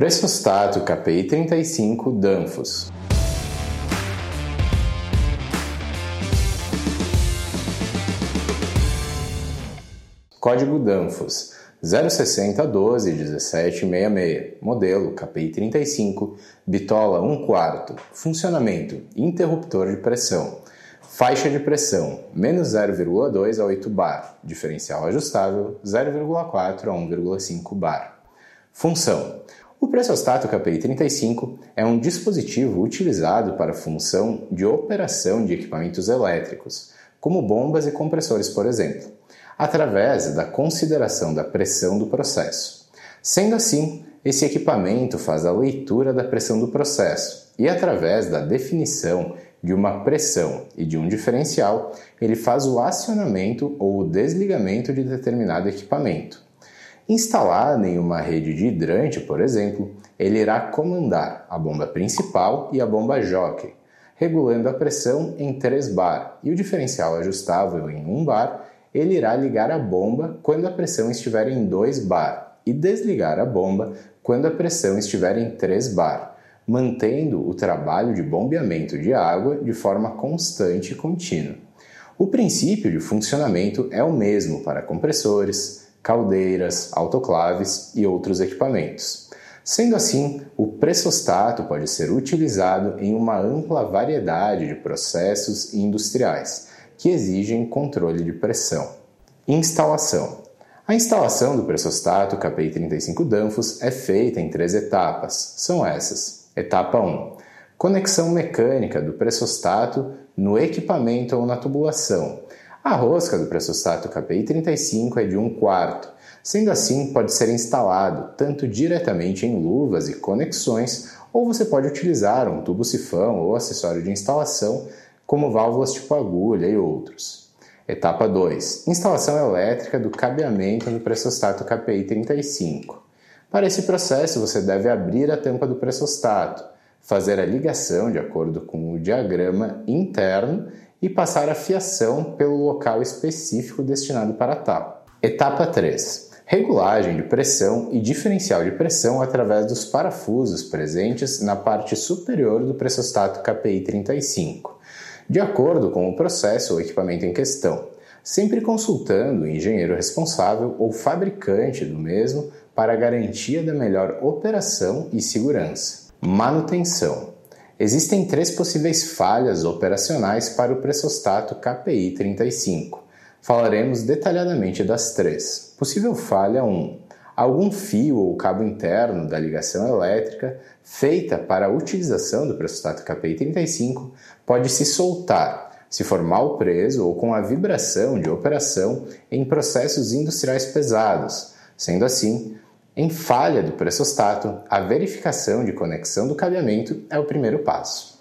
Pressostato KPI 35 Danfoss. Código Danfoss 060 12 17 66, modelo KPI 35, bitola 1 quarto, funcionamento, interruptor de pressão, faixa de pressão, menos 0,2 a 8 bar, diferencial ajustável 0,4 a 1,5 bar. Função: o pressostato KPI 35 é um dispositivo utilizado para a função de operação de equipamentos elétricos, como bombas e compressores, por exemplo através da consideração da pressão do processo. Sendo assim, esse equipamento faz a leitura da pressão do processo e, através da definição de uma pressão e de um diferencial, ele faz o acionamento ou o desligamento de determinado equipamento. Instalado em uma rede de hidrante, por exemplo, ele irá comandar a bomba principal e a bomba jockey, regulando a pressão em 3 bar e o diferencial ajustável em 1 bar ele irá ligar a bomba quando a pressão estiver em 2 bar e desligar a bomba quando a pressão estiver em 3 bar, mantendo o trabalho de bombeamento de água de forma constante e contínua. O princípio de funcionamento é o mesmo para compressores, caldeiras, autoclaves e outros equipamentos. Sendo assim, o pressostato pode ser utilizado em uma ampla variedade de processos industriais que exigem controle de pressão. Instalação. A instalação do pressostato KPI 35 Danfoss é feita em três etapas. São essas. Etapa 1. Conexão mecânica do pressostato no equipamento ou na tubulação. A rosca do pressostato KPI 35 é de 1 quarto, sendo assim pode ser instalado tanto diretamente em luvas e conexões, ou você pode utilizar um tubo sifão ou acessório de instalação como válvulas tipo agulha e outros. Etapa 2. Instalação elétrica do cabeamento no pressostato KPI 35. Para esse processo, você deve abrir a tampa do pressostato, fazer a ligação de acordo com o diagrama interno e passar a fiação pelo local específico destinado para tal. Etapa 3. Regulagem de pressão e diferencial de pressão através dos parafusos presentes na parte superior do pressostato KPI 35 de acordo com o processo ou equipamento em questão, sempre consultando o engenheiro responsável ou fabricante do mesmo para garantia da melhor operação e segurança. Manutenção. Existem três possíveis falhas operacionais para o pressostato KPI 35. Falaremos detalhadamente das três. Possível falha 1 algum fio ou cabo interno da ligação elétrica feita para a utilização do pressostato KPI 35 pode se soltar se for mal preso ou com a vibração de operação em processos industriais pesados. Sendo assim, em falha do pressostato, a verificação de conexão do cabeamento é o primeiro passo.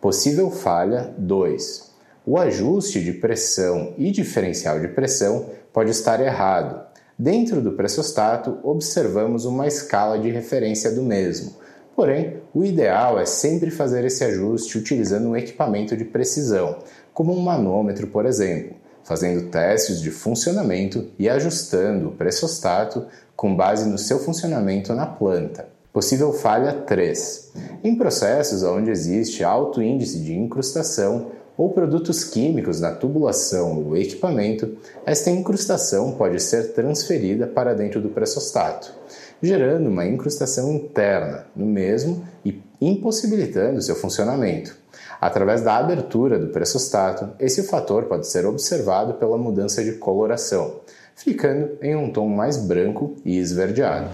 Possível falha 2. O ajuste de pressão e diferencial de pressão pode estar errado, Dentro do pressostato, observamos uma escala de referência do mesmo. Porém, o ideal é sempre fazer esse ajuste utilizando um equipamento de precisão, como um manômetro, por exemplo, fazendo testes de funcionamento e ajustando o pressostato com base no seu funcionamento na planta. Possível falha 3. Em processos onde existe alto índice de incrustação, ou produtos químicos na tubulação ou equipamento, esta incrustação pode ser transferida para dentro do pressostato, gerando uma incrustação interna no mesmo e impossibilitando seu funcionamento. Através da abertura do pressostato, esse fator pode ser observado pela mudança de coloração, ficando em um tom mais branco e esverdeado.